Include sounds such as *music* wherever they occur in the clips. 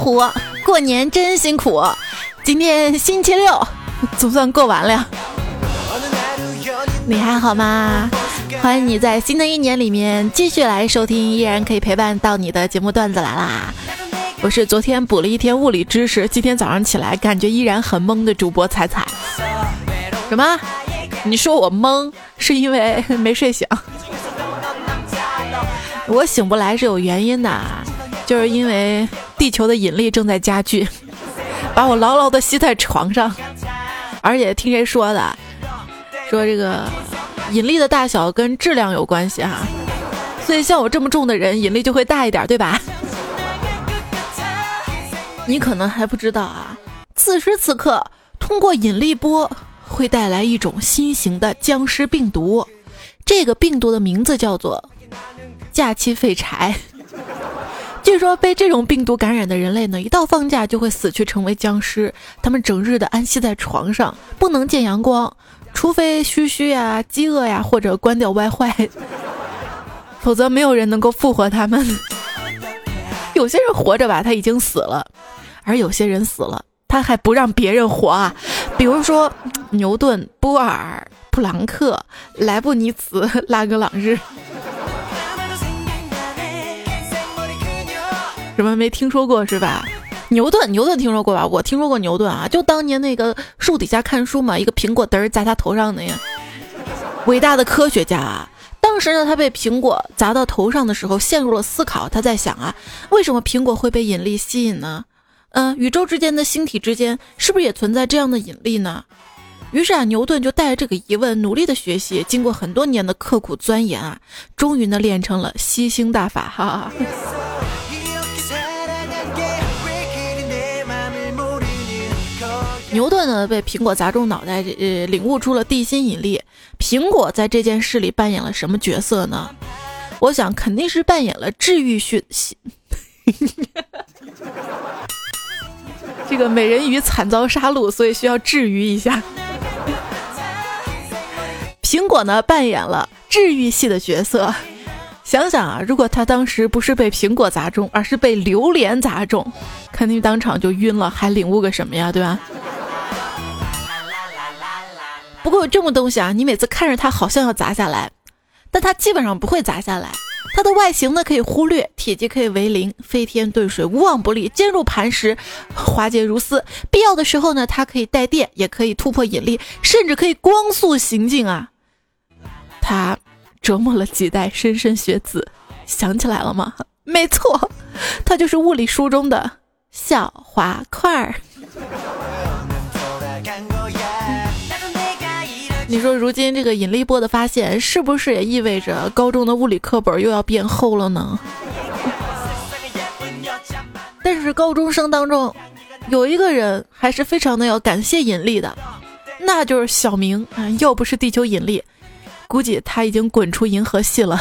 虎，过年真辛苦。今天星期六，总算过完了呀。你还好吗？欢迎你在新的一年里面继续来收听，依然可以陪伴到你的节目段子来啦。我是昨天补了一天物理知识，今天早上起来感觉依然很懵的主播彩彩。什么？你说我懵是因为没睡醒？我醒不来是有原因的，就是因为地球的引力正在加剧，*laughs* 把我牢牢的吸在床上。而且听谁说的？说这个。引力的大小跟质量有关系哈，所以像我这么重的人，引力就会大一点，对吧？你可能还不知道啊，此时此刻，通过引力波会带来一种新型的僵尸病毒，这个病毒的名字叫做“假期废柴”。据说被这种病毒感染的人类呢，一到放假就会死去，成为僵尸。他们整日的安息在床上，不能见阳光。除非嘘嘘呀、饥饿呀，或者关掉 WiFi，*laughs* 否则没有人能够复活他们。有些人活着吧，他已经死了；而有些人死了，他还不让别人活啊。比如说牛顿、波尔、普朗克、莱布尼茨、拉格朗日。什么没听说过是吧？牛顿，牛顿听说过吧？我听说过牛顿啊，就当年那个树底下看书嘛，一个苹果嘚儿砸他头上的呀。伟大的科学家啊！当时呢，他被苹果砸到头上的时候，陷入了思考。他在想啊，为什么苹果会被引力吸引呢？嗯，宇宙之间的星体之间是不是也存在这样的引力呢？于是啊，牛顿就带着这个疑问，努力的学习，经过很多年的刻苦钻研啊，终于呢练成了吸星大法，哈哈。牛顿呢被苹果砸中脑袋，呃，领悟出了地心引力。苹果在这件事里扮演了什么角色呢？我想肯定是扮演了治愈系。*laughs* 这个美人鱼惨遭杀戮，所以需要治愈一下。苹果呢扮演了治愈系的角色。想想啊，如果他当时不是被苹果砸中，而是被榴莲砸中，肯定当场就晕了，还领悟个什么呀？对吧？不过有这么东西啊，你每次看着它好像要砸下来，但它基本上不会砸下来。它的外形呢可以忽略，体积可以为零，飞天遁水，无往不利，坚如磐石，滑洁如丝。必要的时候呢，它可以带电，也可以突破引力，甚至可以光速行进啊！它折磨了几代莘莘学子，想起来了吗？没错，它就是物理书中的小滑块儿。你说，如今这个引力波的发现，是不是也意味着高中的物理课本又要变厚了呢？但是高中生当中，有一个人还是非常的要感谢引力的，那就是小明啊！要不是地球引力，估计他已经滚出银河系了。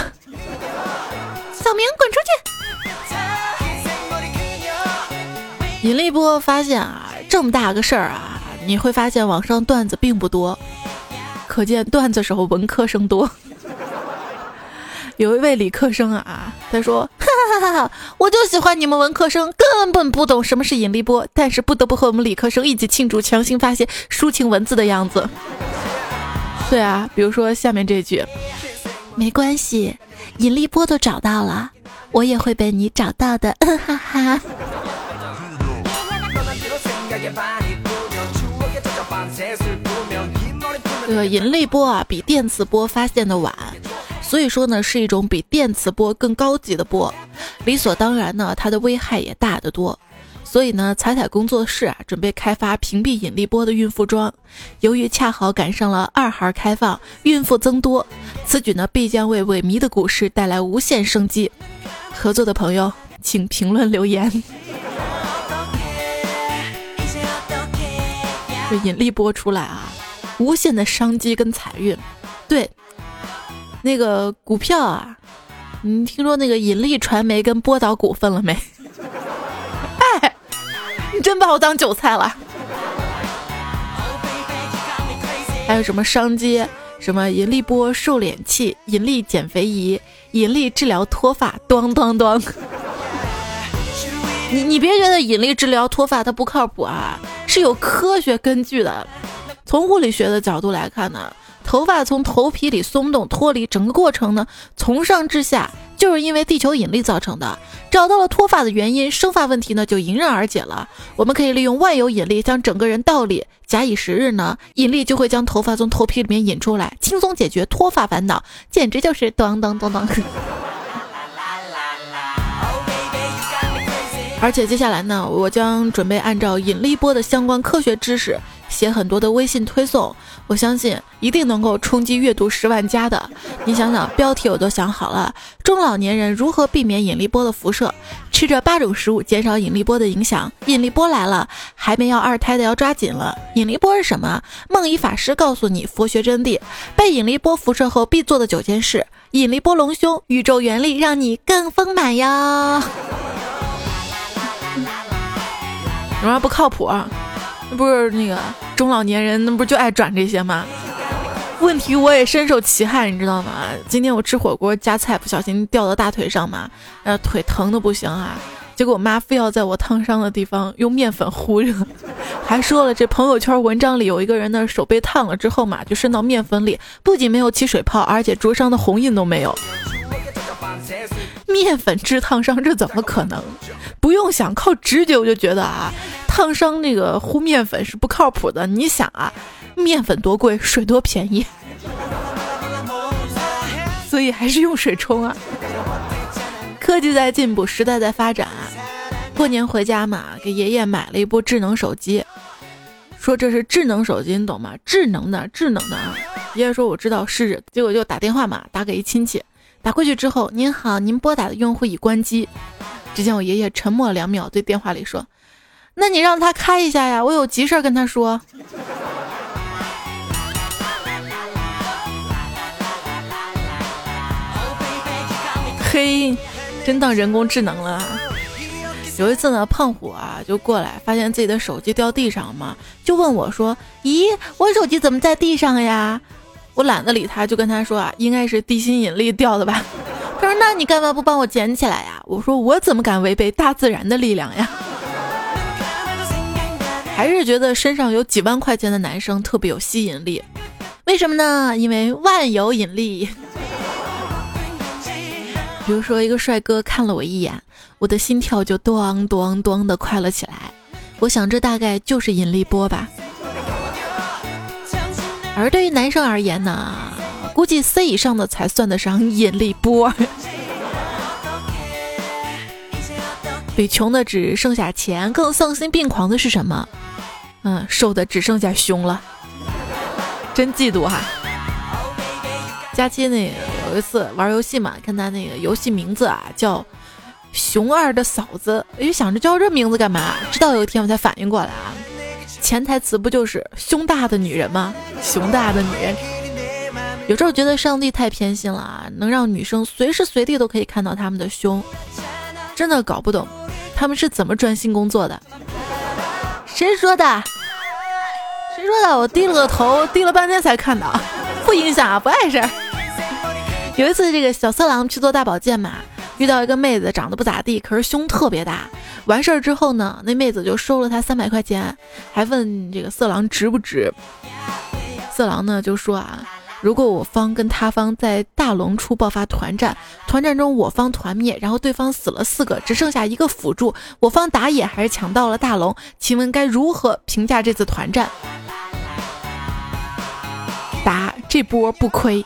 小明，滚出去！引力波发现啊，这么大个事儿啊，你会发现网上段子并不多。可见段子时候文科生多。有一位理科生啊，他说：“哈哈哈哈我就喜欢你们文科生，根本不懂什么是引力波，但是不得不和我们理科生一起庆祝强行发现抒情文字的样子。”对啊，比如说下面这句：“没关系，引力波都找到了，我也会被你找到的。*laughs* ”哈哈。这个引力波啊，比电磁波发现的晚，所以说呢，是一种比电磁波更高级的波。理所当然呢，它的危害也大得多。所以呢，彩彩工作室啊，准备开发屏蔽引力波的孕妇装。由于恰好赶上了二孩开放，孕妇增多，此举呢，必将为萎靡的股市带来无限生机。合作的朋友，请评论留言。这引力波出来啊！无限的商机跟财运，对，那个股票啊，你听说那个引力传媒跟波导股份了没？*laughs* 真把我当韭菜了。还有什么商机？什么引力波瘦脸器、引力减肥仪、引力治疗脱发，咣咣咣。你你别觉得引力治疗脱发它不靠谱啊，是有科学根据的。从物理学的角度来看呢，头发从头皮里松动脱离，整个过程呢从上至下就是因为地球引力造成的。找到了脱发的原因，生发问题呢就迎刃而解了。我们可以利用万有引力将整个人倒立，假以时日呢，引力就会将头发从头皮里面引出来，轻松解决脱发烦恼，简直就是当当当当。*laughs* 而且接下来呢，我将准备按照引力波的相关科学知识写很多的微信推送，我相信一定能够冲击阅读十万加的。你想想，标题我都想好了：中老年人如何避免引力波的辐射？吃这八种食物减少引力波的影响。引力波来了，还没要二胎的要抓紧了。引力波是什么？梦遗法师告诉你佛学真谛。被引力波辐射后必做的九件事：引力波隆胸，宇宙原力让你更丰满呀。什么不靠谱？那不是那个中老年人，那不就爱转这些吗？问题我也深受其害，你知道吗？今天我吃火锅夹菜，不小心掉到大腿上嘛，呃，腿疼的不行啊。结果我妈非要在我烫伤的地方用面粉糊着，*laughs* 还说了这朋友圈文章里有一个人的手被烫了之后嘛，就渗到面粉里，不仅没有起水泡，而且灼伤的红印都没有。面粉治烫伤，这怎么可能？不用想，靠直觉我就觉得啊，烫伤那个糊面粉是不靠谱的。你想啊，面粉多贵，水多便宜，*laughs* 所以还是用水冲啊。科技在进步，时代在发展。过年回家嘛，给爷爷买了一部智能手机，说这是智能手机，你懂吗？智能的，智能的啊。爷爷说我知道是，结果就打电话嘛，打给一亲戚。打过去之后，您好，您拨打的用户已关机。只见我爷爷沉默两秒，对电话里说：“那你让他开一下呀，我有急事跟他说。”嘿，真当人工智能了。有一次呢，胖虎啊就过来，发现自己的手机掉地上了嘛，就问我说：“咦，我手机怎么在地上呀？”我懒得理他，就跟他说啊，应该是地心引力掉的吧。他说：“那你干嘛不帮我捡起来呀？”我说：“我怎么敢违背大自然的力量呀？”还是觉得身上有几万块钱的男生特别有吸引力，为什么呢？因为万有引力。比如说，一个帅哥看了我一眼，我的心跳就咚咚咚的快了起来。我想，这大概就是引力波吧。而对于男生而言呢，估计 C 以上的才算得上引力波。*laughs* 比穷的只剩下钱更丧心病狂的是什么？嗯，瘦的只剩下胸了，真嫉妒哈！佳期那个有一次玩游戏嘛，看他那个游戏名字啊叫“熊二的嫂子”，哎，想着叫这名字干嘛？直到有一天我才反应过来啊。潜台词不就是胸大的女人吗？胸大的女人，有时候觉得上帝太偏心了啊，能让女生随时随地都可以看到他们的胸，真的搞不懂他们是怎么专心工作的。谁说的？谁说的？我低了个头，低了半天才看到，不影响啊，不碍事。有一次，这个小色狼去做大保健嘛。遇到一个妹子，长得不咋地，可是胸特别大。完事儿之后呢，那妹子就收了他三百块钱，还问这个色狼值不值。色狼呢就说啊，如果我方跟他方在大龙处爆发团战，团战中我方团灭，然后对方死了四个，只剩下一个辅助，我方打野还是抢到了大龙，请问该如何评价这次团战？答：这波不亏。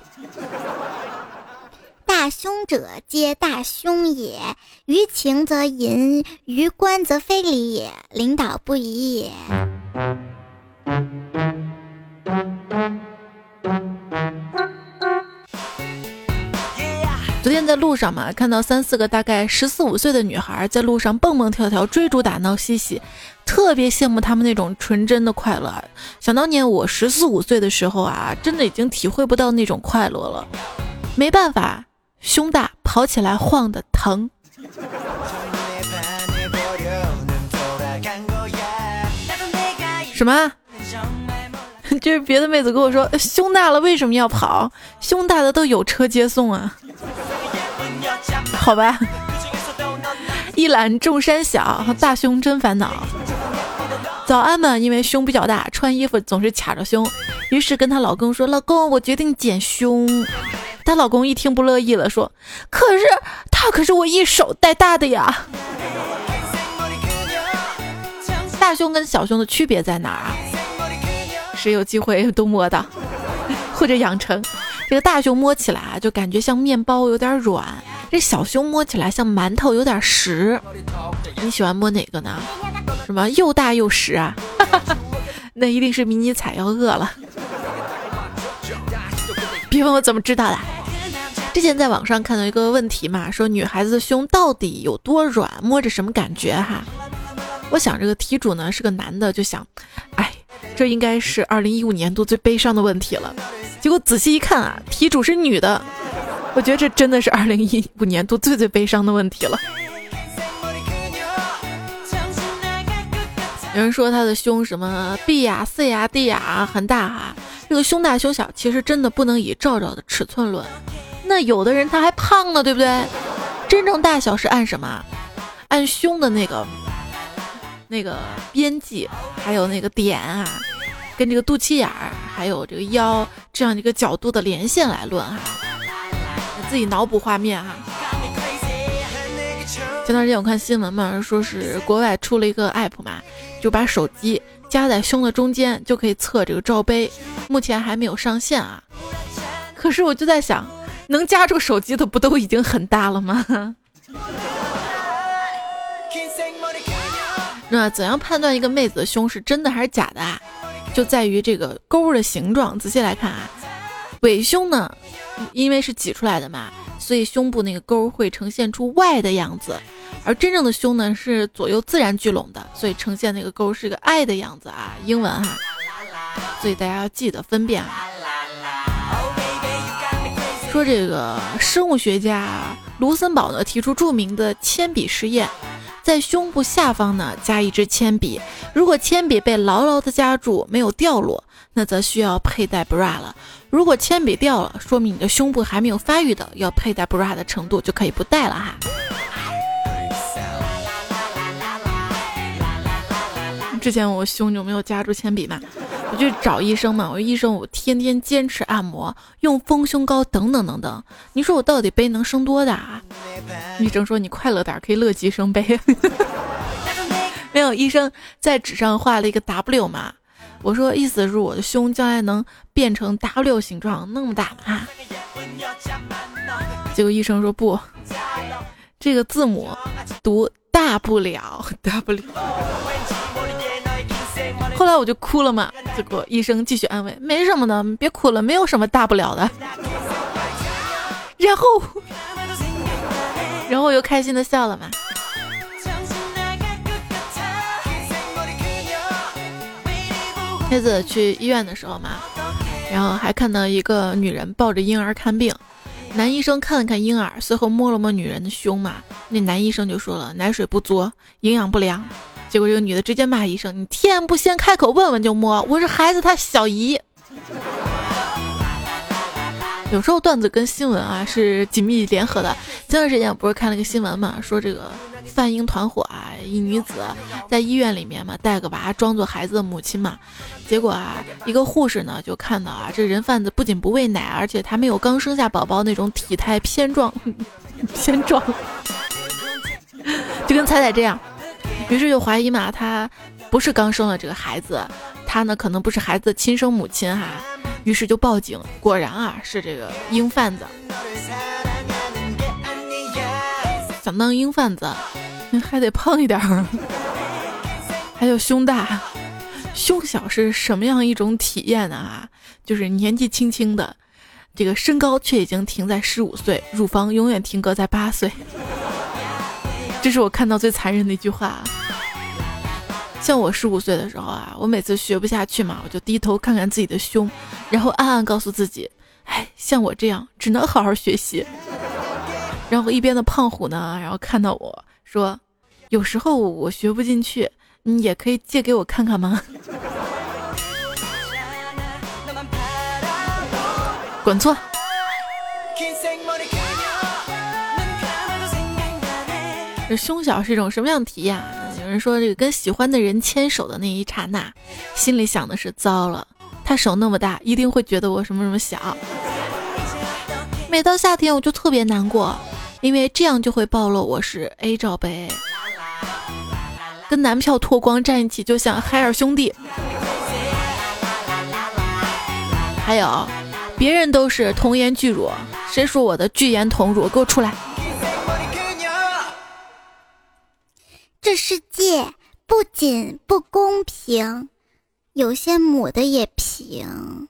大凶者皆大凶也，于情则淫，于官则非礼也。领导不宜也。昨天在路上嘛，看到三四个大概十四五岁的女孩在路上蹦蹦跳跳、追逐打闹、嬉戏，特别羡慕他们那种纯真的快乐。想当年我十四五岁的时候啊，真的已经体会不到那种快乐了。没办法。胸大跑起来晃的疼。什么？*laughs* 就是别的妹子跟我说，胸大了为什么要跑？胸大的都有车接送啊。好吧。*laughs* 一览众山小，大胸真烦恼。早安们，因为胸比较大，穿衣服总是卡着胸，于是跟她老公说：“老公，我决定减胸。”她老公一听不乐意了，说：“可是他可是我一手带大的呀。*laughs* ”大胸跟小胸的区别在哪儿啊？谁有机会都摸到，*laughs* 或者养成。这个大胸摸起来啊，就感觉像面包，有点软；这小胸摸起来像馒头，有点实。你喜欢摸哪个呢？什么又大又实啊？*laughs* 那一定是迷你彩要饿了。别问我怎么知道的。之前在网上看到一个问题嘛，说女孩子的胸到底有多软，摸着什么感觉哈？我想这个题主呢是个男的，就想，哎，这应该是二零一五年度最悲伤的问题了。结果仔细一看啊，题主是女的，我觉得这真的是二零一五年度最最悲伤的问题了。有人说他的胸什么 B 呀、C 呀、D 呀很大哈，这个胸大胸小其实真的不能以照照的尺寸论。那有的人他还胖呢，对不对？真正大小是按什么？按胸的那个那个边际，还有那个点啊，跟这个肚脐眼儿，还有这个腰这样一个角度的连线来论哈。自己脑补画面哈。前段时间我看新闻嘛，说是国外出了一个 app 嘛。就把手机夹在胸的中间，就可以测这个罩杯。目前还没有上线啊。可是我就在想，能夹住手机的不都已经很大了吗？*laughs* 那怎样判断一个妹子的胸是真的还是假的啊？就在于这个沟的形状。仔细来看啊，尾胸呢，因为是挤出来的嘛，所以胸部那个沟会呈现出 Y 的样子。而真正的胸呢是左右自然聚拢的，所以呈现那个沟是个爱的样子啊，英文哈，所以大家要记得分辨啊。说这个生物学家卢森堡呢提出著名的铅笔实验，在胸部下方呢加一支铅笔，如果铅笔被牢牢的夹住没有掉落，那则需要佩戴 bra 了；如果铅笔掉了，说明你的胸部还没有发育的，要佩戴 bra 的程度就可以不戴了哈。之前我胸就没有夹住铅笔嘛，我就找医生嘛。我说医生，我天天坚持按摩，用丰胸膏等等等等。你说我到底杯能生多大？医生说你快乐点，可以乐极生悲。*laughs* 没有，医生在纸上画了一个 W 嘛。我说意思是我的胸将来能变成 W 形状那么大吗？结果医生说不，这个字母读大不了 W。后来我就哭了嘛，结果医生继续安慰，没什么的，别哭了，没有什么大不了的。然后，然后我又开心的笑了嘛。孩子去医院的时候嘛，然后还看到一个女人抱着婴儿看病，男医生看了看婴儿，随后摸了摸女人的胸嘛，那男医生就说了，奶水不足，营养不良。结果这个女的直接骂医生：“你天不先开口问问就摸，我是孩子他小姨。”有时候段子跟新闻啊是紧密联合的。前段时间我不是看了个新闻嘛，说这个贩婴团伙啊，一女子在医院里面嘛带个娃装作孩子的母亲嘛，结果啊一个护士呢就看到啊这人贩子不仅不喂奶，而且他没有刚生下宝宝那种体态偏壮，*laughs* 偏壮，就跟彩彩这样。于是就怀疑嘛，他不是刚生了这个孩子，他呢可能不是孩子的亲生母亲哈。于是就报警，果然啊是这个鹰贩子。想当鹰贩子，还得胖一点儿，还有胸大，胸小是什么样一种体验呢？啊，就是年纪轻轻的，这个身高却已经停在十五岁，乳房永远停格在八岁。*laughs* 这是我看到最残忍的一句话。像我十五岁的时候啊，我每次学不下去嘛，我就低头看看自己的胸，然后暗暗告诉自己，哎，像我这样只能好好学习。然后一边的胖虎呢，然后看到我说，有时候我学不进去，你也可以借给我看看吗？*laughs* 滚错。这胸小是一种什么样的体验？有人说，这个跟喜欢的人牵手的那一刹那，心里想的是糟了，他手那么大，一定会觉得我什么什么小。每到夏天，我就特别难过，因为这样就会暴露我是 A 罩杯，跟男票脱光站一起，就像海尔兄弟。还有，别人都是童颜巨乳，谁说我的巨颜童乳？给我出来！这世界不仅不公平，有些母的也平。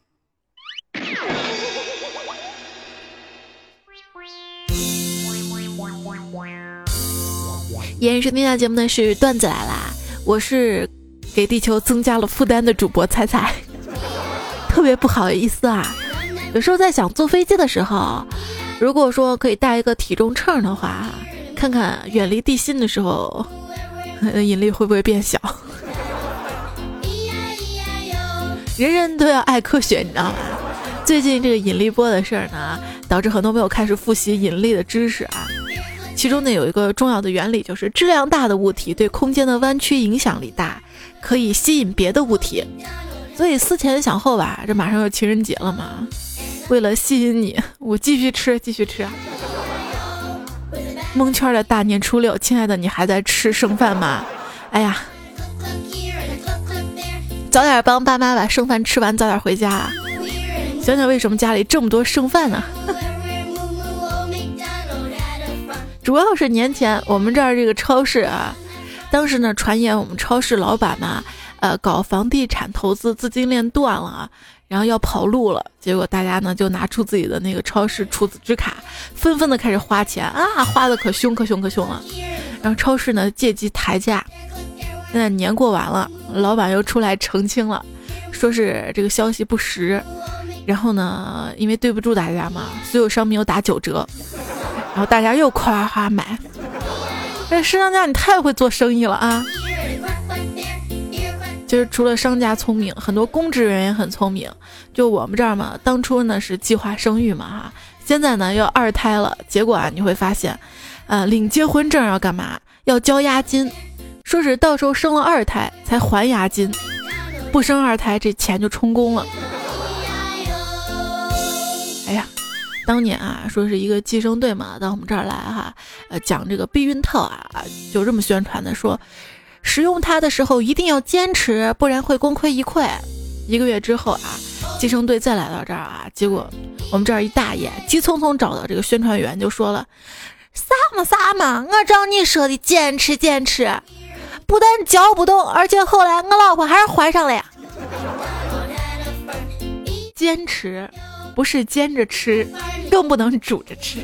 延时听下节目的是段子来啦，我是给地球增加了负担的主播彩彩，*laughs* 特别不好意思啊。有时候在想坐飞机的时候，如果说可以带一个体重秤的话，看看远离地心的时候。引力会不会变小？人人都要爱科学，你知道吗？最近这个引力波的事儿呢，导致很多朋友开始复习引力的知识啊。其中呢，有一个重要的原理，就是质量大的物体对空间的弯曲影响力大，可以吸引别的物体。所以思前想后吧，这马上要情人节了嘛，为了吸引你，我继续吃，继续吃。蒙圈的大年初六，亲爱的，你还在吃剩饭吗？哎呀，早点帮爸妈把剩饭吃完，早点回家。想想为什么家里这么多剩饭呢？*laughs* 主要是年前我们这儿这个超市啊，当时呢传言我们超市老板嘛，呃，搞房地产投资资金链断了啊。然后要跑路了，结果大家呢就拿出自己的那个超市储值卡，纷纷的开始花钱啊，花的可凶可凶可凶了。然后超市呢借机抬价。现在年过完了，老板又出来澄清了，说是这个消息不实。然后呢，因为对不住大家嘛，所有商品又打九折。然后大家又夸夸买。这市商家你太会做生意了啊！其实除了商家聪明，很多公职人员也很聪明。就我们这儿嘛，当初呢是计划生育嘛哈，现在呢要二胎了。结果啊，你会发现，呃，领结婚证要干嘛？要交押金，说是到时候生了二胎才还押金，不生二胎这钱就充公了。哎呀，当年啊，说是一个计生队嘛到我们这儿来哈，呃，讲这个避孕套啊，就这么宣传的说。使用它的时候一定要坚持，不然会功亏一篑。一个月之后啊，计生队再来到这儿啊，结果我们这儿一大爷急匆匆找到这个宣传员，就说了：“啥嘛啥嘛，我照你说的坚持坚持，不但教不动，而且后来我老婆还是怀上了呀。”坚持不是煎着吃，更不能煮着吃。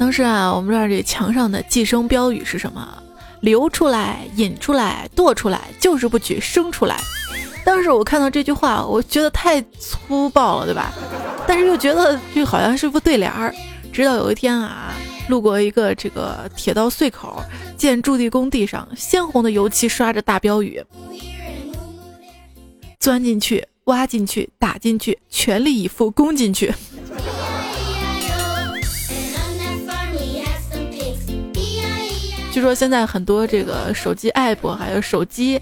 当时啊，我们这儿这墙上的计生标语是什么？流出来、引出来、剁出来，就是不许生出来。当时我看到这句话，我觉得太粗暴了，对吧？但是又觉得这好像是副对联儿。直到有一天啊，路过一个这个铁道隧口，见驻地工地上鲜红的油漆刷着大标语：钻进去、挖进去、打进去，全力以赴攻进去。据说现在很多这个手机 app，还有手机，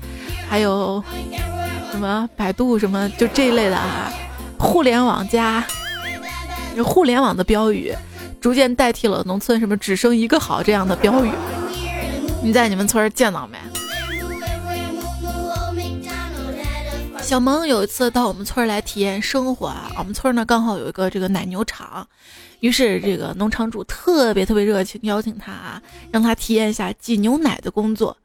还有什么百度什么，就这一类的啊，互联网加互联网的标语，逐渐代替了农村什么只生一个好这样的标语。你在你们村见到没？小萌有一次到我们村来体验生活啊，我们村呢刚好有一个这个奶牛场。于是，这个农场主特别特别热情，邀请他啊，让他体验一下挤牛奶的工作。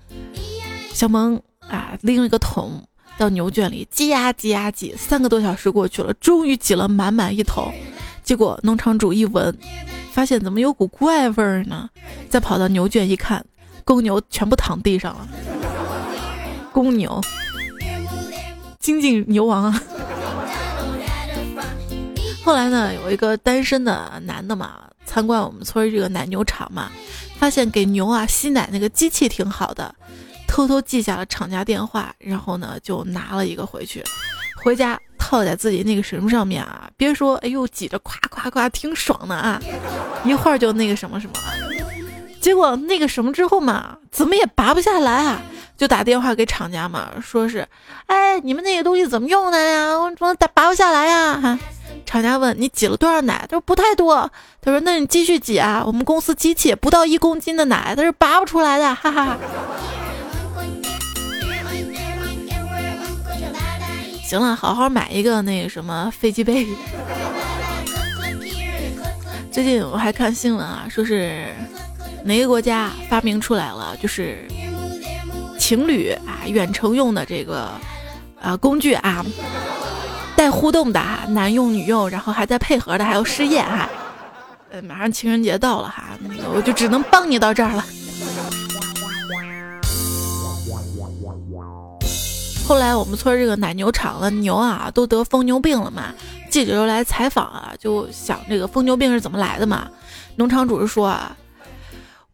小萌啊，拎了一个桶到牛圈里挤呀挤呀挤，三个多小时过去了，终于挤了满满一桶。结果农场主一闻，发现怎么有股怪味儿呢？再跑到牛圈一看，公牛全部躺地上了。公牛，精进牛王啊！*laughs* 后来呢，有一个单身的男的嘛，参观我们村这个奶牛场嘛，发现给牛啊吸奶那个机器挺好的，偷偷记下了厂家电话，然后呢就拿了一个回去。回家套在自己那个什么上面啊，别说，哎呦挤着夸夸夸，挺爽的啊，一会儿就那个什么什么了。结果那个什么之后嘛，怎么也拔不下来啊，就打电话给厂家嘛，说是，哎，你们那个东西怎么用的呀？我怎么拔拔不下来呀？哈，厂家问你挤了多少奶？他说不太多。他说那你继续挤啊，我们公司机器不到一公斤的奶，它是拔不出来的，哈哈。行了，好好买一个那个什么飞机杯。最近我还看新闻啊，说是哪个国家发明出来了，就是情侣啊远程用的这个啊工具啊，带互动的啊，男用女用，然后还在配合的，还有试验哈。呃，马上情人节到了哈，那个我就只能帮你到这儿了。后来我们村这个奶牛场的牛啊，都得疯牛病了嘛。记者又来采访啊，就想这个疯牛病是怎么来的嘛。农场主是说啊，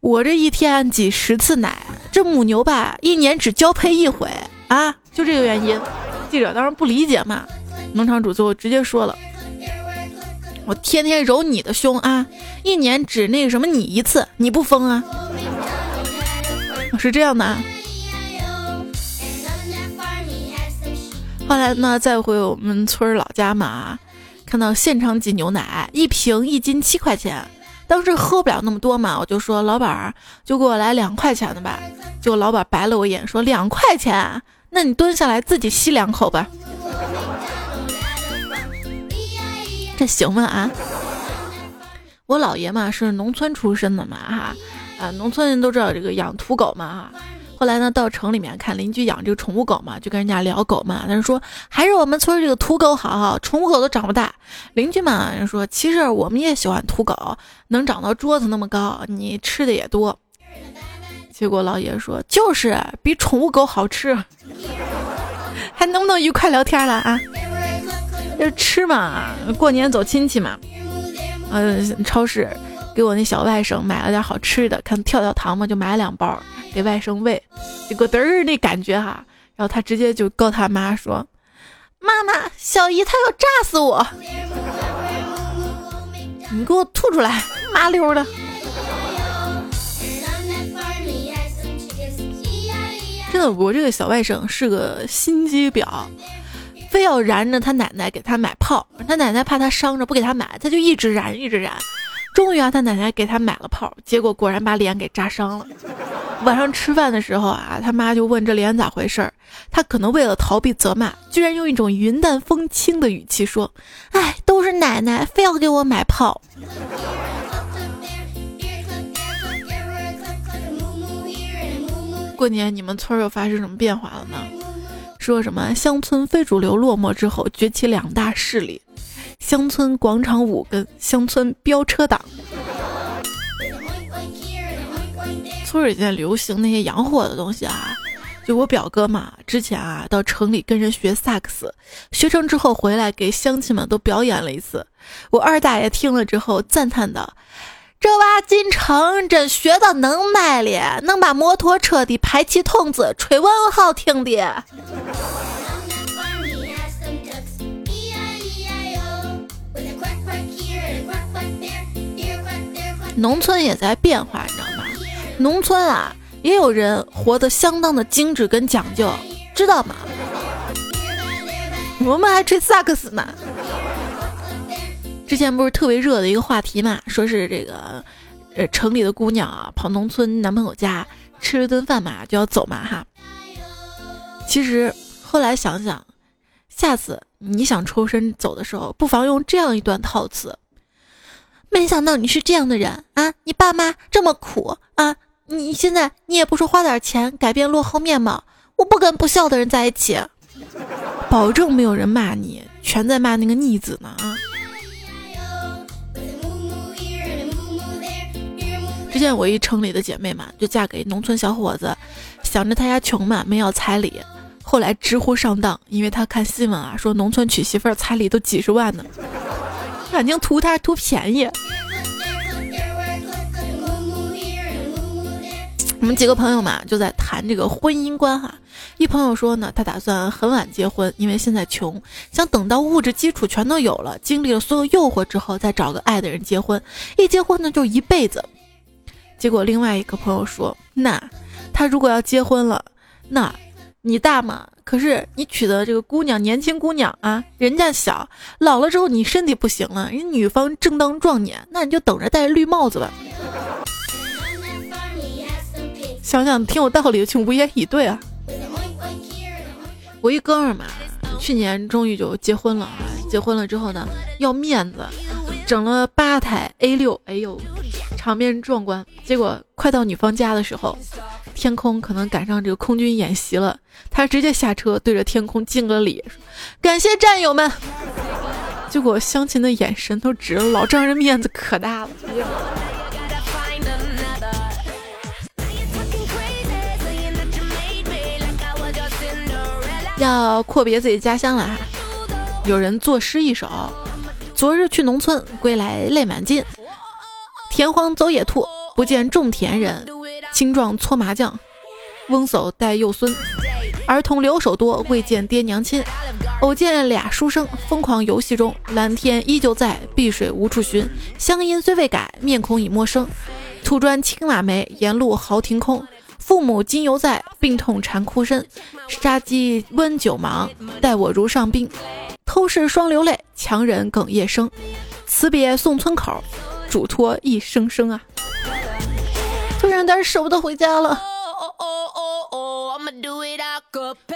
我这一天挤十次奶，这母牛吧一年只交配一回啊，就这个原因。记者当然不理解嘛，农场主最后直接说了，我天天揉你的胸啊，一年只那个什么你一次，你不疯啊？是这样的。啊。后来呢，再回我们村老家嘛，看到现场挤牛奶，一瓶一斤七块钱。当时喝不了那么多嘛，我就说老板儿就给我来两块钱的吧。结果老板白了我一眼，说两块钱，那你蹲下来自己吸两口吧。这行吗啊？我姥爷嘛是农村出身的嘛哈，啊，农村人都知道这个养土狗嘛哈。后来呢，到城里面看邻居养这个宠物狗嘛，就跟人家聊狗嘛。但是说还是我们村这个土狗好，宠物狗都长不大。邻居嘛人说，其实我们也喜欢土狗，能长到桌子那么高，你吃的也多。结果老爷说，就是比宠物狗好吃，还能不能愉快聊天了啊？就吃嘛，过年走亲戚嘛，嗯，超市给我那小外甥买了点好吃的，看跳跳糖嘛，就买了两包。给外甥喂，结果嘚儿那感觉哈，然后他直接就告他妈说：“妈妈，小姨她要炸死我，你给我吐出来，麻溜的。”真的，我这个小外甥是个心机婊，非要燃着他奶奶给他买炮，他奶奶怕他伤着不给他买，他就一直燃一直燃。终于啊，他奶奶给他买了炮，结果果然把脸给扎伤了。晚上吃饭的时候啊，他妈就问这脸咋回事儿。他可能为了逃避责骂，居然用一种云淡风轻的语气说：“哎，都是奶奶非要给我买炮。”过年你们村又发生什么变化了呢？说什么乡村非主流落寞之后，崛起两大势力。乡村广场舞跟乡村飙车党，村里现在流行那些洋货的东西啊。就我表哥嘛，之前啊到城里跟人学萨克斯，学成之后回来给乡亲们都表演了一次。我二大爷听了之后赞叹道：“这娃进城真学的能耐了，能把摩托车的排气筒子吹问好听的。”农村也在变化，你知道吗？农村啊，也有人活得相当的精致跟讲究，知道吗？我们还吹萨克斯呢。之前不是特别热的一个话题嘛，说是这个，呃，城里的姑娘啊，跑农村男朋友家吃了顿饭嘛，就要走嘛，哈。其实后来想想，下次你想抽身走的时候，不妨用这样一段套词。没想到你是这样的人啊！你爸妈这么苦啊！你现在你也不说花点钱改变落后面貌，我不跟不孝的人在一起，保证没有人骂你，全在骂那个逆子呢啊！之前我一城里的姐妹嘛，就嫁给农村小伙子，想着他家穷嘛，没要彩礼，后来直呼上当，因为他看新闻啊，说农村娶媳妇儿彩礼都几十万呢。感情图他图便宜，我们几个朋友嘛，就在谈这个婚姻观哈。一朋友说呢，他打算很晚结婚，因为现在穷，想等到物质基础全都有了，经历了所有诱惑之后，再找个爱的人结婚。一结婚呢，就一辈子。结果另外一个朋友说，那他如果要结婚了，那你大嘛？可是你娶的这个姑娘年轻姑娘啊，人家小，老了之后你身体不行了，人女方正当壮年，那你就等着戴绿帽子吧。想想挺有道理，请无言以对啊。我一哥们儿嘛，去年终于就结婚了。结婚了之后呢，要面子，整了八台 A 六，哎呦，场面壮观。结果快到女方家的时候，天空可能赶上这个空军演习了，他直接下车对着天空敬个礼，感谢战友们。结果乡亲的眼神都直了，老丈人面子可大了。要阔别自己家乡了哈，有人作诗一首：昨日去农村，归来泪满襟。田荒走野兔，不见种田人。青壮搓麻将，翁叟带幼孙。儿童留守多，未见爹娘亲。偶见俩书生，疯狂游戏中。蓝天依旧在，碧水无处寻。乡音虽未改，面孔已陌生。土砖青瓦眉，沿路豪庭空。父母今犹在，病痛缠哭身。杀鸡温酒忙，待我如上宾。偷视双流泪，强忍哽咽声。辞别送村口，嘱托一声声啊！突然有点舍不得回家了。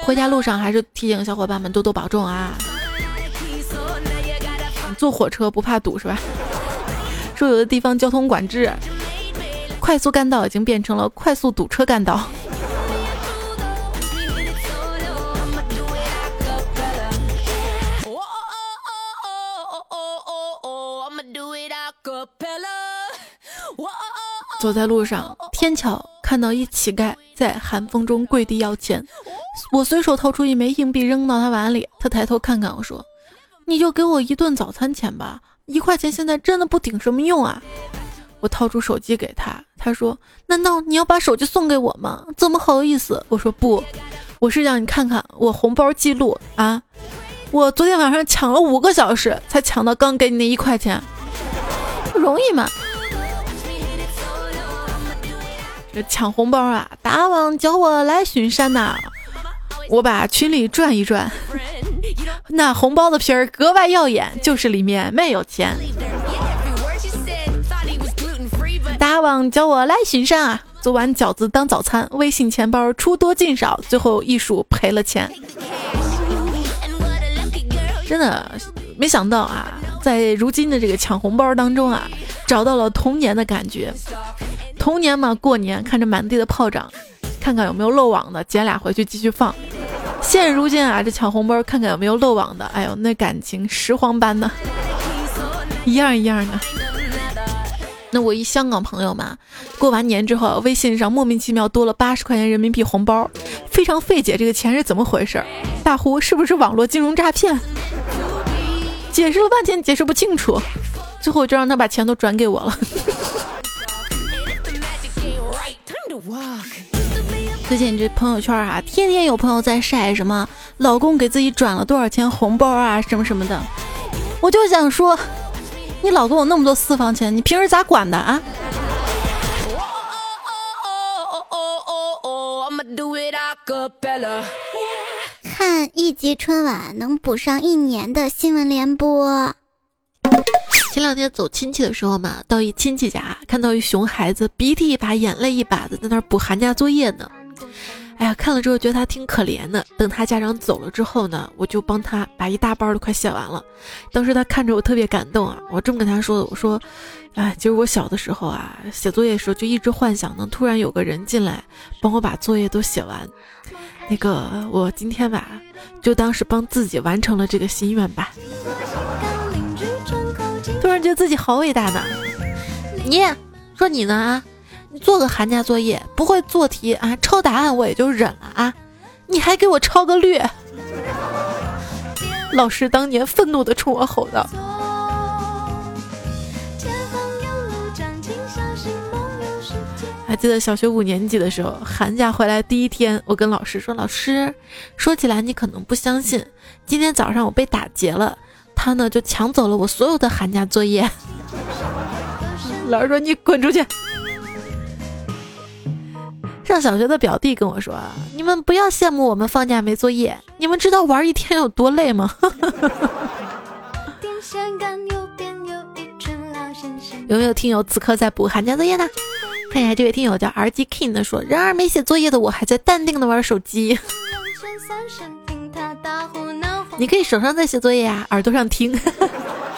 回家路上还是提醒小伙伴们多多保重啊！你坐火车不怕堵是吧？*laughs* 说有的地方交通管制。快速干道已经变成了快速堵车干道。走在路上，天巧看到一乞丐在寒风中跪地要钱，我随手掏出一枚硬币扔到他碗里，他抬头看看我说：“你就给我一顿早餐钱吧，一块钱现在真的不顶什么用啊。”我掏出手机给他，他说：“难道你要把手机送给我吗？怎么好意思？”我说：“不，我是让你看看我红包记录啊！我昨天晚上抢了五个小时才抢到刚给你那一块钱，容易吗。抢红包啊，大王叫我来巡山呐！我把群里转一转，那红包的皮儿格外耀眼，就是里面没有钱。”大王叫我来巡山啊，做完饺子当早餐，微信钱包出多进少，最后一数赔了钱。真的没想到啊，在如今的这个抢红包当中啊，找到了童年的感觉。童年嘛，过年看着满地的炮仗，看看有没有漏网的，捡俩回去继续放。现如今啊，这抢红包看看有没有漏网的，哎呦，那感情拾荒般的，一样一样的。那我一香港朋友嘛，过完年之后，微信上莫名其妙多了八十块钱人民币红包，非常费解，这个钱是怎么回事？大呼是不是网络金融诈骗？解释了半天解释不清楚，最后就让他把钱都转给我了。最近这朋友圈啊，天天有朋友在晒什么老公给自己转了多少钱红包啊，什么什么的，我就想说。你老公有那么多私房钱，你平时咋管的啊？看一集春晚能补上一年的新闻联播。前两天走亲戚的时候嘛，到一亲戚家，看到一熊孩子鼻涕一把眼泪一把的在那儿补寒假作业呢。哎呀，看了之后觉得他挺可怜的。等他家长走了之后呢，我就帮他把一大包都快写完了。当时他看着我特别感动啊，我这么跟他说的，我说，哎，其实我小的时候啊，写作业的时候就一直幻想能突然有个人进来帮我把作业都写完。那个，我今天吧，就当是帮自己完成了这个心愿吧。突然觉得自己好伟大呢。你说你呢啊？你做个寒假作业，不会做题啊，抄答案我也就忍了啊，你还给我抄个略。老师当年愤怒的冲我吼道：“还记得小学五年级的时候，寒假回来第一天，我跟老师说：“老师，说起来你可能不相信，今天早上我被打劫了，他呢就抢走了我所有的寒假作业。*laughs* ”老师说：“你滚出去！”上小学的表弟跟我说：“你们不要羡慕我们放假没作业，你们知道玩一天有多累吗？”有没有听友此刻在补寒假作业呢？看一下这位听友叫 R G King 的说：“然而没写作业的我还在淡定的玩手机。*laughs* ”你可以手上在写作业啊，耳朵上听。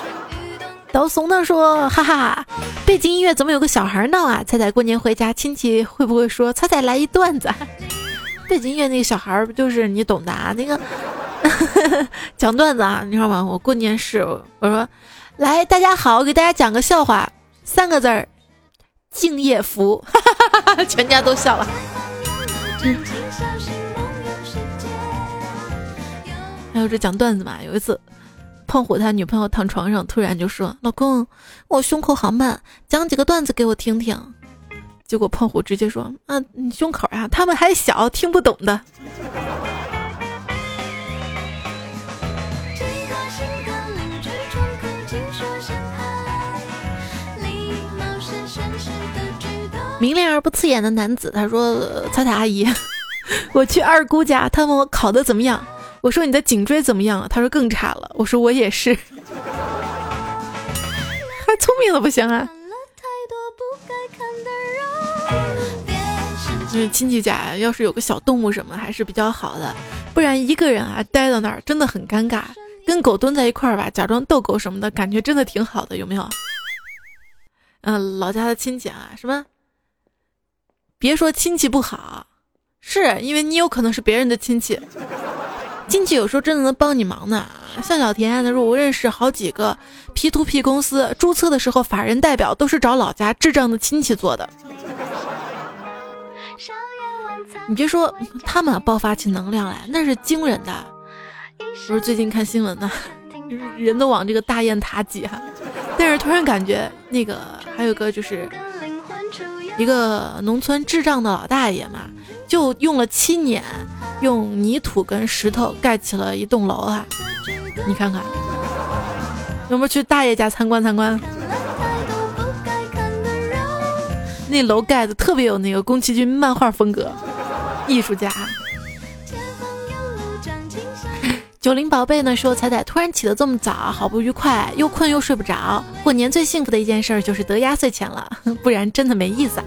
*laughs* 刀怂的说：“哈哈，背景音乐怎么有个小孩闹啊？彩彩过年回家，亲戚会不会说彩彩来一段子？*laughs* 背景音乐那个小孩不就是你懂的啊？那个讲段子啊，你知道吗？我过年是我说，来大家好，我给大家讲个笑话。”三个字儿，敬业福，*laughs* 全家都笑了。还有这讲段子嘛？有一次，胖虎他女朋友躺床上，突然就说：“老公，我胸口好闷，讲几个段子给我听听。”结果胖虎直接说：“啊，你胸口啊，他们还小，听不懂的。”明亮而不刺眼的男子，他说：“彩彩阿姨，*laughs* 我去二姑家，他问我考的怎么样，我说你的颈椎怎么样？他说更差了。我说我也是，*laughs* 还聪明的不行啊。就是亲戚家要是有个小动物什么还是比较好的，不然一个人啊待到那儿真的很尴尬。跟狗蹲在一块儿吧，假装逗狗什么的感觉真的挺好的，有没有？嗯，老家的亲戚啊，什么？”别说亲戚不好，是因为你有可能是别人的亲戚。亲戚有时候真的能帮你忙呢。像小田，他说我认识好几个 P to P 公司，注册的时候法人代表都是找老家智障的亲戚做的。你别说他们爆发起能量来，那是惊人的。不是最近看新闻呢，人都往这个大雁塔挤哈。但是突然感觉那个还有个就是。一个农村智障的老大爷嘛，就用了七年，用泥土跟石头盖起了一栋楼啊！你看看，有没有去大爷家参观参观？那楼盖的特别有那个宫崎骏漫画风格，艺术家。九零宝贝呢说：“彩彩突然起得这么早，好不愉快，又困又睡不着。过年最幸福的一件事就是得压岁钱了，*laughs* 不然真的没意思。啊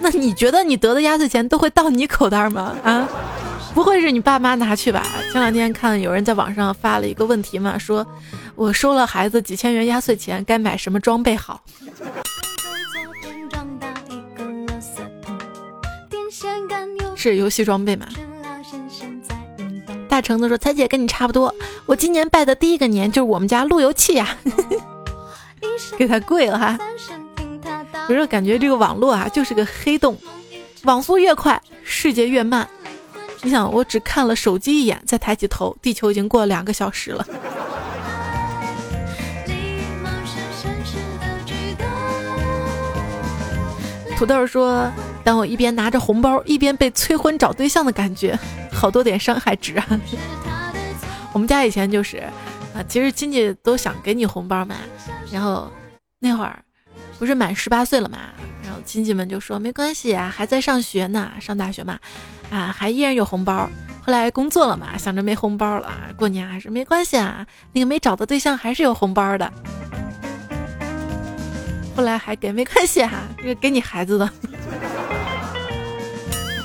那你觉得你得的压岁钱都会到你口袋吗？啊，不会是你爸妈拿去吧？前两天看有人在网上发了一个问题嘛，说我收了孩子几千元压岁钱，该买什么装备好？*laughs* 是游戏装备吗？”大橙子说：“彩姐跟你差不多，我今年拜的第一个年就是我们家路由器呀，*laughs* 给他跪了哈。不是感觉这个网络啊就是个黑洞，网速越快，世界越慢。你想，我只看了手机一眼，再抬起头，地球已经过了两个小时了。*laughs* ”土豆说：“当我一边拿着红包，一边被催婚找对象的感觉。”好多点伤害值啊！我们家以前就是，啊，其实亲戚都想给你红包嘛。然后那会儿不是满十八岁了嘛，然后亲戚们就说没关系啊，还在上学呢，上大学嘛，啊，还依然有红包。后来工作了嘛，想着没红包了，过年还是没关系啊，那个没找到对象还是有红包的。后来还给没关系哈，这个给你孩子的。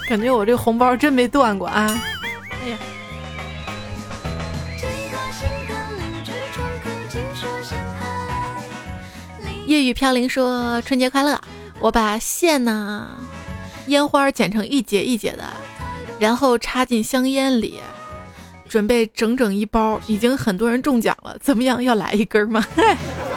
*laughs* 感觉我这红包真没断过啊！哎呀，夜雨飘零说春节快乐，我把线呢烟花剪成一节一节的，然后插进香烟里，准备整整一包，已经很多人中奖了，怎么样？要来一根吗？*laughs*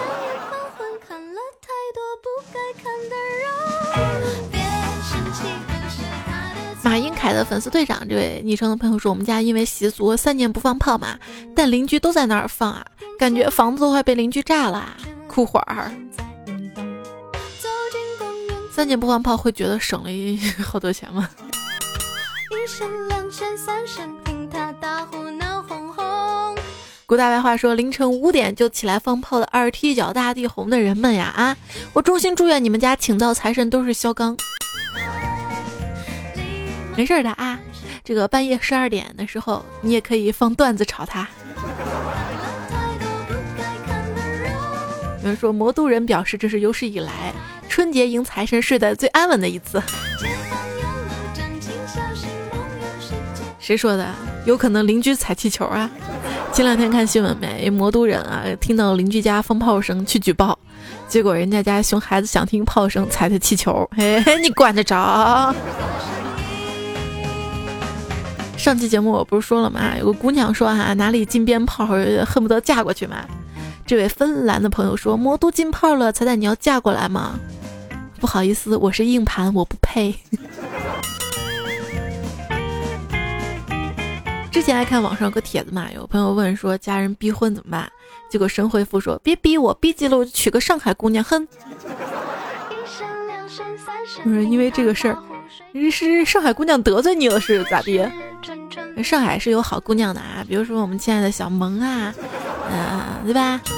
凯的粉丝队长，这位昵称的朋友说：“我们家因为习俗三年不放炮嘛，但邻居都在那儿放啊，感觉房子都快被邻居炸了。”哭会儿。三年不放炮会觉得省了好多钱吗？古大白话说：凌晨五点就起来放炮的二踢脚大地红的人们呀啊！我衷心祝愿你们家请到财神都是肖钢。没事的啊，这个半夜十二点的时候，你也可以放段子炒他。有人说魔都人表示这是有史以来春节迎财神睡得最安稳的一次。谁说的？有可能邻居踩气球啊！前两天看新闻没？魔都人啊，听到邻居家放炮声去举报，结果人家家熊孩子想听炮声，踩的气球，嘿嘿，你管得着？上期节目我不是说了吗？有个姑娘说哈，哪里禁鞭炮，恨不得嫁过去嘛。这位芬兰的朋友说，魔都禁炮了，彩彩你要嫁过来吗？不好意思，我是硬盘，我不配。*laughs* 之前还看网上有个帖子嘛，有朋友问说家人逼婚怎么办？结果神回复说别逼我，逼急了我就娶个上海姑娘。哼，不是因为这个事儿，是上海姑娘得罪你了是咋地？上海是有好姑娘的啊，比如说我们亲爱的小萌啊，嗯，对吧？*laughs*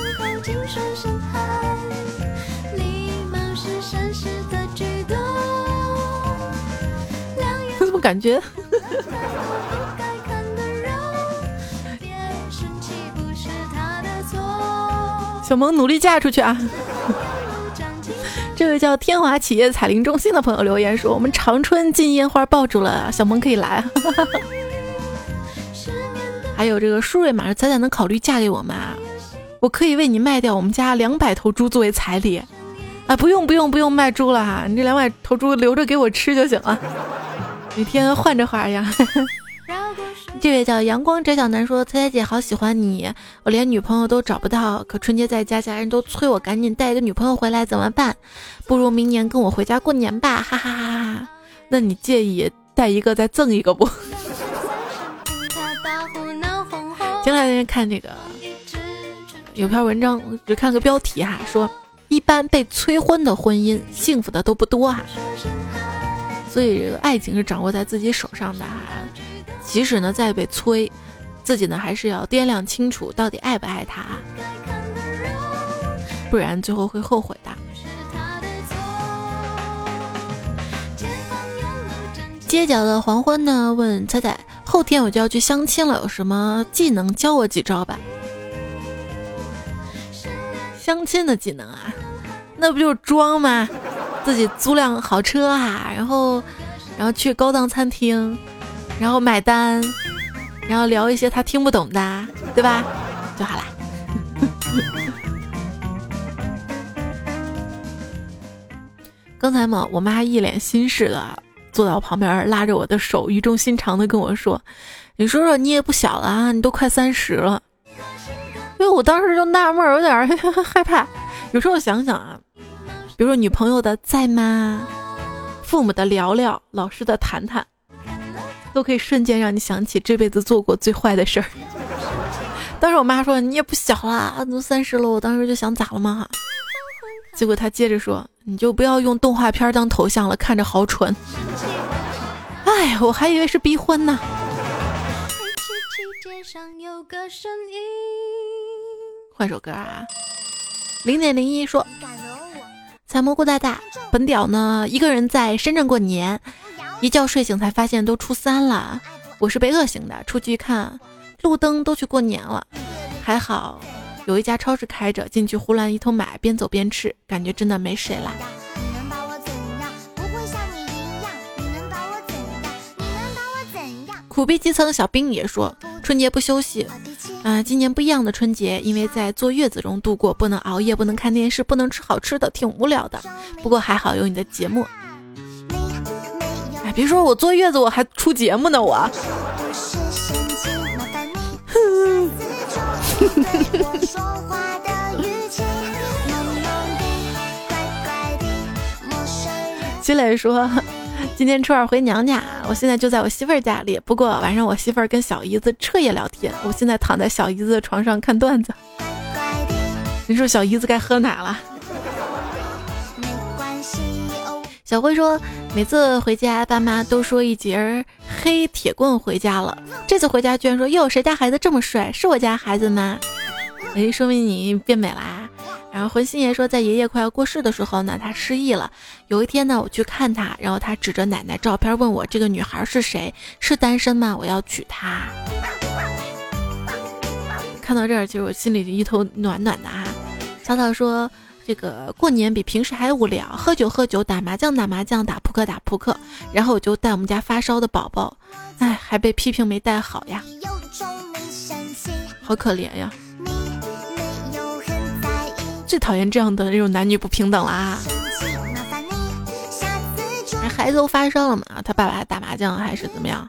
怎么感觉？*laughs* 小萌努力嫁出去啊！这位叫天华企业彩铃中心的朋友留言说：“我们长春禁烟花爆竹了，小萌可以来。”还有这个舒瑞马上彩彩能考虑嫁给我吗？我可以为你卖掉我们家两百头猪作为彩礼。啊，不用不用不用卖猪了哈，你这两百头猪留着给我吃就行了，每天换着花样。*laughs* 这位叫阳光窄小男说：“彩彩姐好喜欢你，我连女朋友都找不到，可春节在家，家人都催我赶紧带一个女朋友回来，怎么办？不如明年跟我回家过年吧，哈哈哈哈！那你介意带一个再赠一个不？”前两天看这个有篇文章，只看个标题哈，说一般被催婚的婚姻，幸福的都不多哈，所以这个爱情是掌握在自己手上的哈。即使呢再被催，自己呢还是要掂量清楚到底爱不爱他，不然最后会后悔的。街角的黄昏呢？问彩彩，后天我就要去相亲了，有什么技能教我几招吧？相亲的技能啊，那不就是装吗？自己租辆好车啊，然后，然后去高档餐厅。然后买单，然后聊一些他听不懂的，对吧？就好了。*laughs* 刚才嘛，我妈一脸心事的坐在我旁边，拉着我的手，语重心长的跟我说：“你说说，你也不小了啊，你都快三十了。”因为我当时就纳闷，有点 *laughs* 害怕。有时候想想啊，比如说女朋友的在吗？父母的聊聊，老师的谈谈。都可以瞬间让你想起这辈子做过最坏的事儿。*laughs* 当时我妈说：“你也不小了，都三十了。”我当时就想咋了吗？结果他接着说：“你就不要用动画片当头像了，看着好蠢。*laughs* ”哎，我还以为是逼婚呢。换首歌啊！零点零一说：“采蘑菇大大，本屌呢，一个人在深圳过年。”一觉睡醒才发现都初三了，我是被饿醒的。出去一看，路灯都去过年了。还好有一家超市开着，进去胡乱一通买，边走边吃，感觉真的没谁了。苦逼基层的小兵也说，春节不休息。啊，今年不一样的春节，因为在坐月子中度过，不能熬夜，不能看电视，不能吃好吃的，挺无聊的。不过还好有你的节目。哎别说我坐月子，我还出节目呢，我。*laughs* 金磊说，今天初二回娘家，我现在就在我媳妇儿家里。不过晚上我媳妇儿跟小姨子彻夜聊天，我现在躺在小姨子的床上看段子。你说小姨子该喝奶了。小辉说，每次回家，爸妈都说一节黑铁棍回家了。这次回家居然说，哟，谁家孩子这么帅？是我家孩子吗？哎，说明你变美啦。然后魂星爷说，在爷爷快要过世的时候呢，他失忆了。有一天呢，我去看他，然后他指着奶奶照片问我，这个女孩是谁？是单身吗？我要娶她。看到这儿，其实我心里就一头暖暖的哈。小草说。这个过年比平时还无聊，喝酒喝酒，打麻将打麻将，打扑克打扑克，然后我就带我们家发烧的宝宝，哎，还被批评没带好呀，好可怜呀！最讨厌这样的这种男女不平等了啊！孩子都发烧了嘛，他爸爸还打麻将还是怎么样？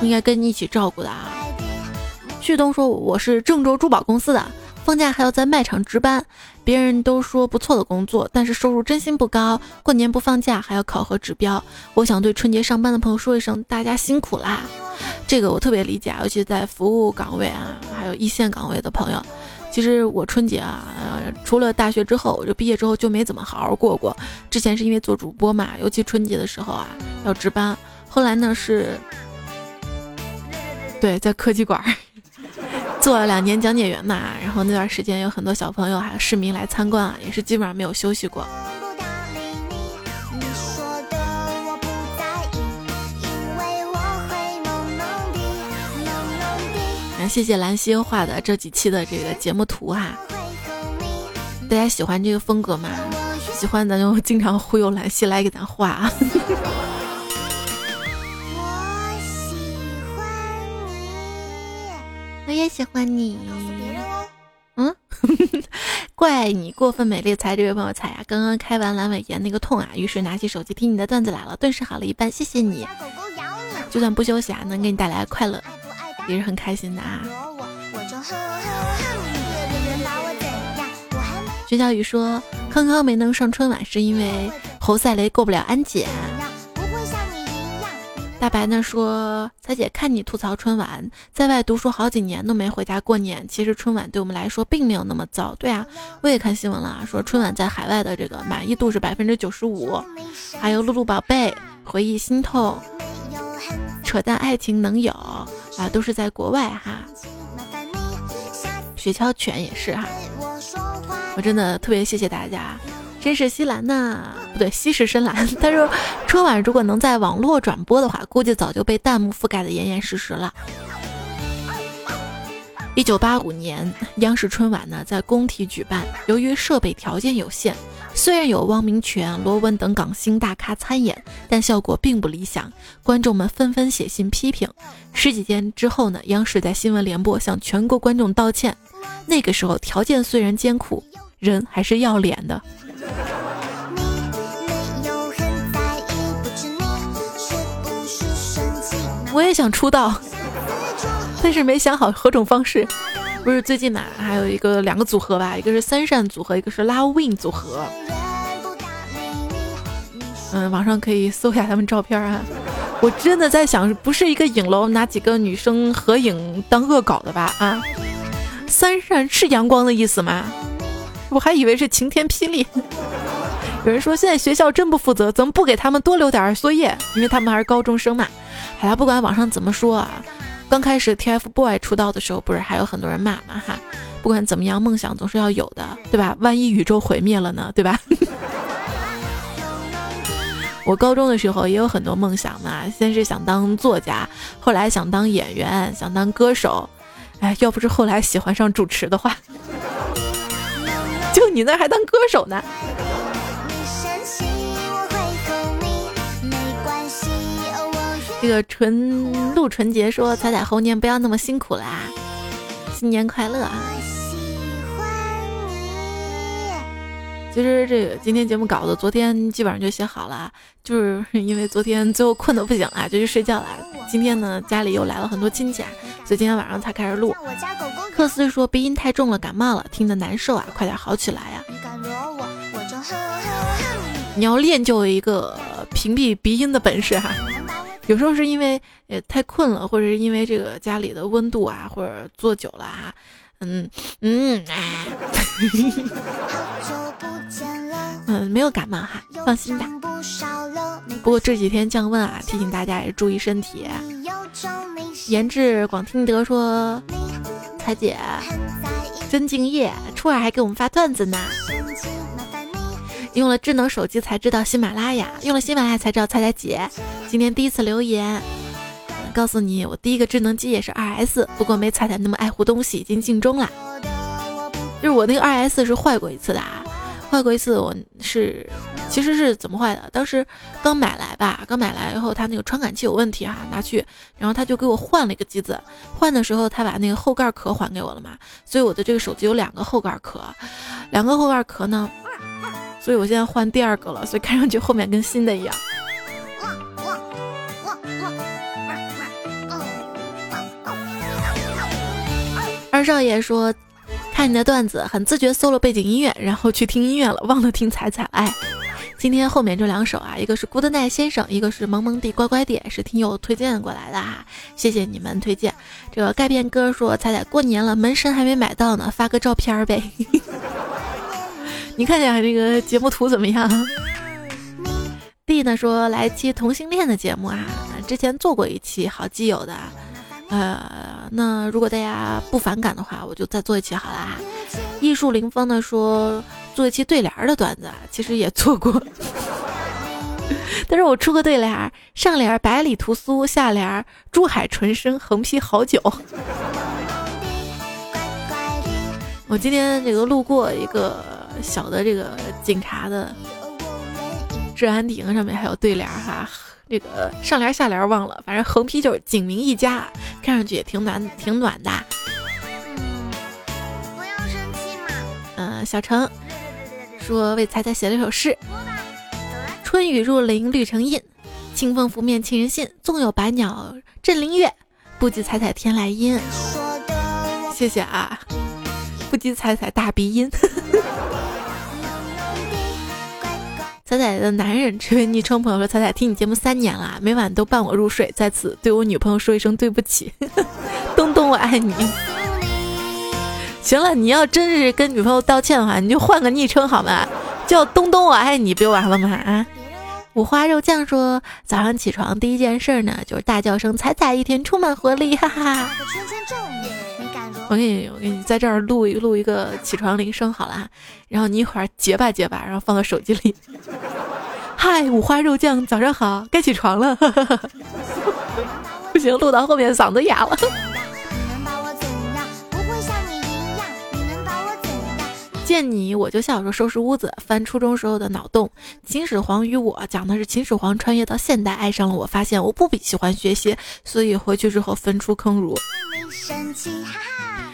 应该跟你一起照顾的啊。旭东说我是郑州珠宝公司的。放假还要在卖场值班，别人都说不错的工作，但是收入真心不高。过年不放假还要考核指标，我想对春节上班的朋友说一声，大家辛苦啦！这个我特别理解，尤其在服务岗位啊，还有一线岗位的朋友。其实我春节啊，除了大学之后，我就毕业之后就没怎么好好过过。之前是因为做主播嘛，尤其春节的时候啊要值班。后来呢是，对，在科技馆。做了两年讲解员嘛，然后那段时间有很多小朋友还有市民来参观啊，也是基本上没有休息过。谢谢兰心画的这几期的这个节目图哈，大家喜欢这个风格吗？喜欢咱就经常忽悠兰心来给咱画啊。我也喜欢你。嗯，*laughs* 怪你过分美丽才这位朋友猜呀，刚刚开完阑尾炎那个痛啊，于是拿起手机听你的段子来了，顿时好了一半。谢谢你，就算不休息啊，能给你带来快乐，也是很开心的啊。薛小雨说，康康没能上春晚是因为侯赛雷过不了安检。大白呢说：“彩姐，看你吐槽春晚，在外读书好几年都没回家过年。其实春晚对我们来说并没有那么糟。对啊，我也看新闻了啊，说春晚在海外的这个满意度是百分之九十五。还有露露宝贝，回忆心痛，扯淡爱情能有啊，都是在国外哈。雪橇犬也是哈，我真的特别谢谢大家。”真是西兰呐，不对，西是深蓝。他说，春晚如果能在网络转播的话，估计早就被弹幕覆盖的严严实实了。一九八五年，央视春晚呢在工体举办，由于设备条件有限，虽然有汪明荃、罗文等港星大咖参演，但效果并不理想，观众们纷纷写信批评。十几天之后呢，央视在新闻联播向全国观众道歉。那个时候条件虽然艰苦，人还是要脸的。*laughs* 我也想出道，但是没想好何种方式。不是最近嘛，还有一个两个组合吧，一个是三扇组合，一个是 Love Win 组合。嗯，网上可以搜一下他们照片啊。我真的在想，不是一个影楼拿几个女生合影当恶搞的吧？啊，三扇是阳光的意思吗？我还以为是晴天霹雳。有人说现在学校真不负责，怎么不给他们多留点作业？因为他们还是高中生嘛。好了，不管网上怎么说啊，刚开始 TFBOY 出道的时候，不是还有很多人骂吗？哈，不管怎么样，梦想总是要有的，对吧？万一宇宙毁灭了呢，对吧？*laughs* 我高中的时候也有很多梦想嘛，先是想当作家，后来想当演员，想当歌手。哎，要不是后来喜欢上主持的话。*laughs* 就你那还当歌手呢？这个纯陆纯洁说：“彩彩猴年不要那么辛苦啦，新年快乐啊！”其实这个今天节目稿子昨天基本上就写好了，就是 *laughs* 因为昨天最后困得不行了，就去睡觉了。今天呢，家里又来了很多亲戚，所以今天晚上才开始录。克斯说鼻音太重了，感冒了，听得难受啊，快点好起来呀！你要练就一个屏蔽鼻音的本事哈。*laughs* 有时候是因为呃太困了，或者是因为这个家里的温度啊，或者坐久了啊，嗯嗯，嗯，没有感冒哈，放心吧。不过这几天降温啊，提醒大家也注意身体。言志广听得说，彩姐真敬业，初二还给我们发段子呢。用了智能手机才知道喜马拉雅，用了喜马拉雅才知道彩彩姐。今天第一次留言，告诉你我第一个智能机也是二 S，不过没彩彩那么爱护东西，已经尽忠了。就是我那个二 S 是坏过一次的啊，坏过一次我是其实是怎么坏的？当时刚买来吧，刚买来以后它那个传感器有问题哈，拿去，然后他就给我换了一个机子，换的时候他把那个后盖壳还给我了嘛，所以我的这个手机有两个后盖壳，两个后盖壳呢。所以我现在换第二个了，所以看上去后面跟新的一样。二少爷说，看你的段子很自觉，搜了背景音乐，然后去听音乐了，忘了听彩彩。哎，今天后面这两首啊，一个是 Good Night 先生，一个是萌萌地乖乖地，是听友推荐过来的哈，谢谢你们推荐。这个钙片哥说，彩彩过年了，门神还没买到呢，发个照片呗。*laughs* 你看一下这个节目图怎么样？D 呢说来期同性恋的节目啊，之前做过一期好基友的，呃，那如果大家不反感的话，我就再做一期好啦。艺术林峰呢说做一期对联的段子，其实也做过，*laughs* 但是我出个对联，上联百里屠苏，下联珠海纯生，横批好酒。*laughs* 我今天这个路过一个。小的这个警察的治安亭上面还有对联哈，这个上联下联忘了，反正横批就是“景明一家”，看上去也挺暖挺暖的。嗯不要生气嘛。嗯，小程说为彩彩写了一首诗：春雨入林绿成荫，清风拂面沁人心。纵有百鸟振林樾，不及彩彩天籁音。谢谢啊，不及彩彩大鼻音。*laughs* 彩彩的男人这位昵称朋友说：“彩彩听你节目三年了，每晚都伴我入睡，在此对我女朋友说一声对不起，东东我爱你。”行了，你要真是跟女朋友道歉的话，你就换个昵称好吗？叫东东我爱你不就完了吗？啊！五花肉酱说：“早上起床第一件事呢，就是大叫声彩彩，一天充满活力，哈哈。”我给你，我给你在这儿录一录一个起床铃声好了，然后你一会儿结吧结吧，然后放到手机里。*laughs* 嗨，五花肉酱，早上好，该起床了。*laughs* 不行，录到后面嗓子哑了。*laughs* 见你我就笑，说收拾屋子，翻初中时候的脑洞。秦始皇与我讲的是秦始皇穿越到现代，爱上了我，发现我不比喜欢学习，所以回去之后分出坑儒。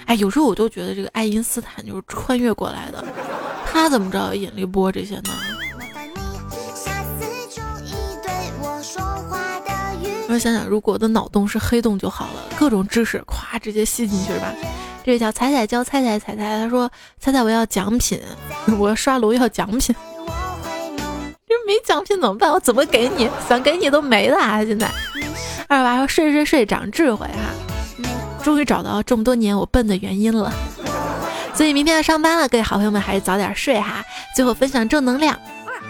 哎，有时候我都觉得这个爱因斯坦就是穿越过来的，他怎么知道引力波这些呢？我想想，如果我的脑洞是黑洞就好了，各种知识咵直接吸进去是吧。这位叫彩彩教彩彩彩彩，他说彩彩我要奖品，*laughs* 我要刷楼要奖品，这没奖品怎么办？我怎么给你？想给你都没了啊！现在二娃说睡睡睡长智慧哈，终于找到这么多年我笨的原因了。所以明天要上班了，各位好朋友们还是早点睡哈。最后分享正能量。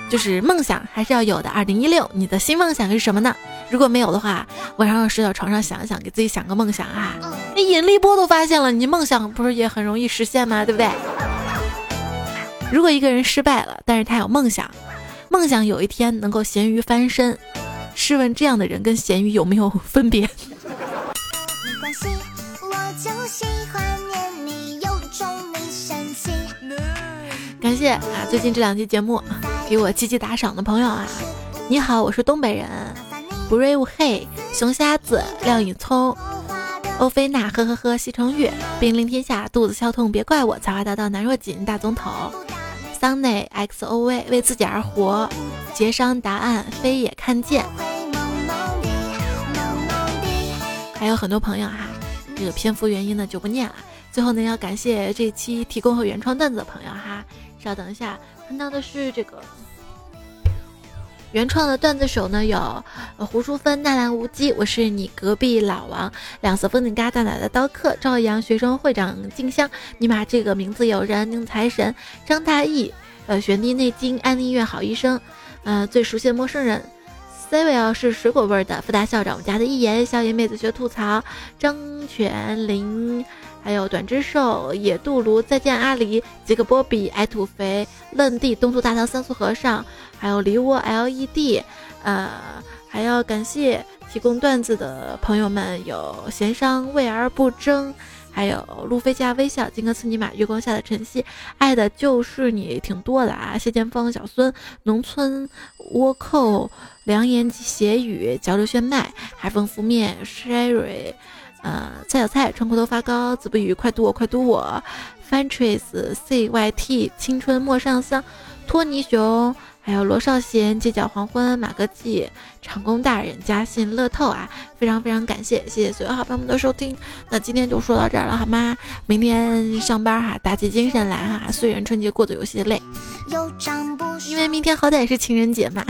就是梦想还是要有的。二零一六，你的新梦想是什么呢？如果没有的话，晚上睡到床上想一想，给自己想个梦想啊。那引力波都发现了，你梦想不是也很容易实现吗？对不对？如果一个人失败了，但是他有梦想，梦想有一天能够咸鱼翻身，试问这样的人跟咸鱼有没有分别？就喜欢念你，有种你生气感谢啊，最近这两期节目。给我积极打赏的朋友啊，你好，我是东北人，Brave Hey，，熊瞎子，廖颖聪，欧菲娜，呵呵呵，西城月，兵临天下，肚子消痛别怪我，才华大道难若锦，大总统，桑内 xov，为自己而活，节商答案，非也看见，还有很多朋友哈，这个篇幅原因呢就不念了。最后呢，要感谢这期提供和原创段子的朋友哈，稍等一下。看到的是这个原创的段子手呢，有胡淑芬、纳兰无羁，我是你隔壁老王，两色风景嘎大奶的刀客，朝阳学生会长静香，尼玛这个名字有人，宁财神，张大义，呃，玄帝内经安利院好医生，呃，最熟悉的陌生人。C 位啊是水果味的，复大校长，我们家的一言，笑颜妹子学吐槽，张泉林，还有短之兽，野渡卢，再见阿狸，杰克波比，矮土肥，愣地，东土大唐三俗和尚，还有梨窝 LED，呃，还要感谢提供段子的朋友们，有闲商为而不争。还有路飞加微笑，金戈刺尼玛，月光下的晨曦，爱的就是你，挺多的啊！谢剑锋，小孙，农村倭寇，良言邪语，交流炫迈，海风拂面，Sherry，呃，菜小菜，穿裤头发高，子不语，快读我，快读我 Fantres、CYT 青春莫上香，托尼熊。还有罗少贤、街角黄昏、马哥记、长工大人、嘉信、乐透啊，非常非常感谢，谢谢所有好朋友们的收听。那今天就说到这儿了，好吗？明天上班哈，打起精神来哈。虽然春节过得有些累，因为明天好歹也是情人节嘛。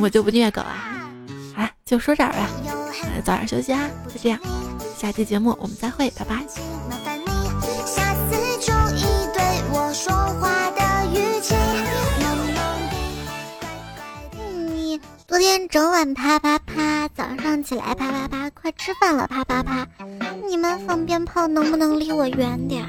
我就不虐狗啊，好了，就说这儿吧，早点休息啊，就这样，下期节目我们再会，拜拜。说话的语气。你昨天整晚啪啪啪，早上起来啪啪啪，快吃饭了啪啪啪。你们放鞭炮能不能离我远点儿？